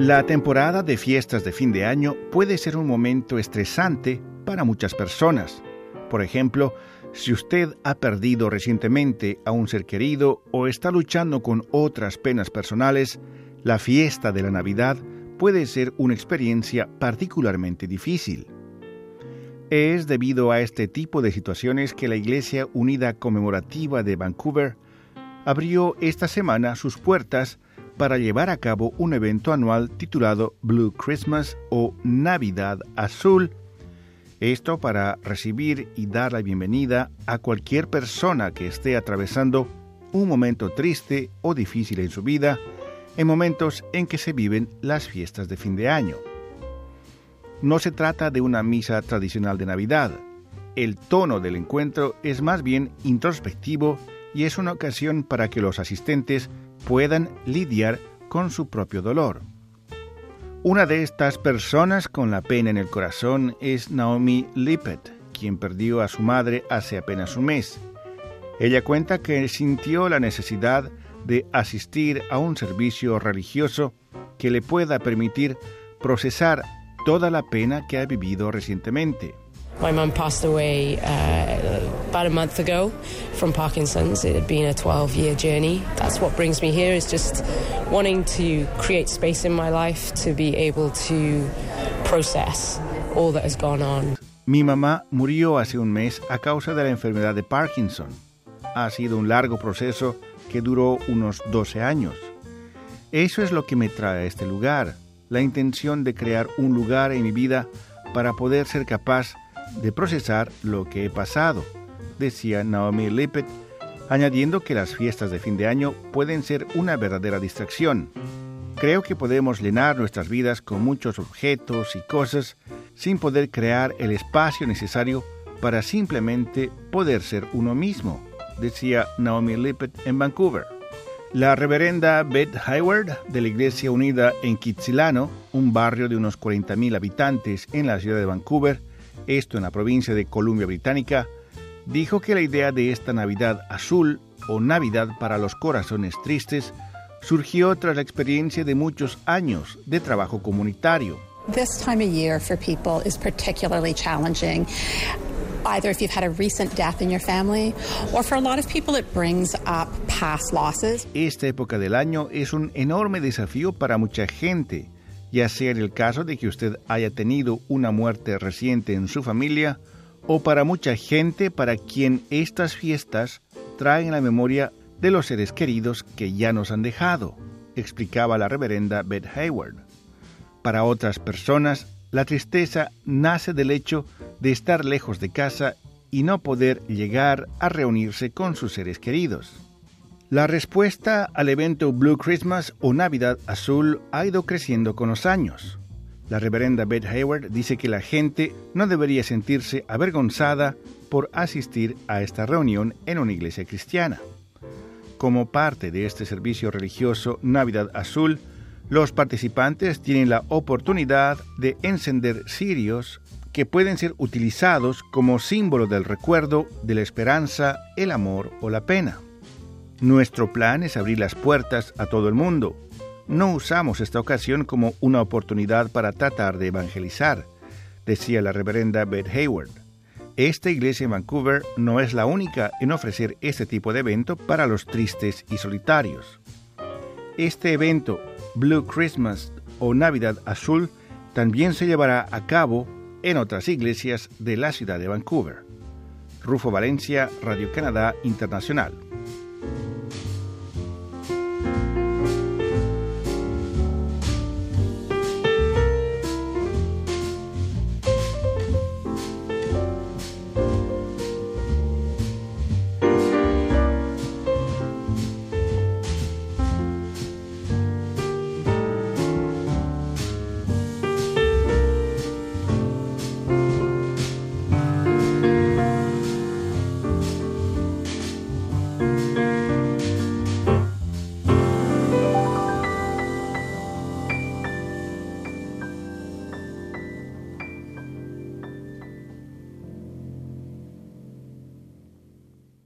La temporada de fiestas de fin de año puede ser un momento estresante para muchas personas. Por ejemplo, si usted ha perdido recientemente a un ser querido o está luchando con otras penas personales, la fiesta de la Navidad puede ser una experiencia particularmente difícil. Es debido a este tipo de situaciones que la Iglesia Unida Conmemorativa de Vancouver abrió esta semana sus puertas para llevar a cabo un evento anual titulado Blue Christmas o Navidad Azul. Esto para recibir y dar la bienvenida a cualquier persona que esté atravesando un momento triste o difícil en su vida, en momentos en que se viven las fiestas de fin de año. No se trata de una misa tradicional de Navidad. El tono del encuentro es más bien introspectivo y es una ocasión para que los asistentes puedan lidiar con su propio dolor. Una de estas personas con la pena en el corazón es Naomi Lippett, quien perdió a su madre hace apenas un mes. Ella cuenta que sintió la necesidad de asistir a un servicio religioso que le pueda permitir procesar toda la pena que ha vivido recientemente. My mum passed away uh, about a month ago from Parkinson's. It had been a 12 year journey. That's what brings me here, is just wanting to create space in my life to be able to process all that has gone on. Mi mamá murió hace un mes a causa de la enfermedad de Parkinson. Ha sido un largo proceso que duró unos 12 años. Eso es lo que me trae a este lugar, la intención de crear un lugar en mi vida para poder ser capaz de procesar lo que he pasado, decía Naomi Lippett, añadiendo que las fiestas de fin de año pueden ser una verdadera distracción. Creo que podemos llenar nuestras vidas con muchos objetos y cosas sin poder crear el espacio necesario para simplemente poder ser uno mismo, decía Naomi Lippett en Vancouver. La reverenda Beth Hayward de la Iglesia Unida en Kitsilano, un barrio de unos 40.000 habitantes en la ciudad de Vancouver, esto en la provincia de Columbia Británica, dijo que la idea de esta Navidad azul o Navidad para los corazones tristes surgió tras la experiencia de muchos años de trabajo comunitario. This time of year for people is particularly challenging. Either if you've had a recent death in your family, or for a lot of people it brings up past losses. Esta época del año es un enorme desafío para mucha gente ya sea en el caso de que usted haya tenido una muerte reciente en su familia, o para mucha gente para quien estas fiestas traen la memoria de los seres queridos que ya nos han dejado, explicaba la reverenda Beth Hayward. Para otras personas, la tristeza nace del hecho de estar lejos de casa y no poder llegar a reunirse con sus seres queridos. La respuesta al evento Blue Christmas o Navidad Azul ha ido creciendo con los años. La reverenda Beth Hayward dice que la gente no debería sentirse avergonzada por asistir a esta reunión en una iglesia cristiana. Como parte de este servicio religioso Navidad Azul, los participantes tienen la oportunidad de encender cirios que pueden ser utilizados como símbolo del recuerdo de la esperanza, el amor o la pena. Nuestro plan es abrir las puertas a todo el mundo. No usamos esta ocasión como una oportunidad para tratar de evangelizar, decía la reverenda Beth Hayward. Esta iglesia en Vancouver no es la única en ofrecer este tipo de evento para los tristes y solitarios. Este evento, Blue Christmas o Navidad Azul, también se llevará a cabo en otras iglesias de la ciudad de Vancouver. Rufo Valencia, Radio Canadá Internacional.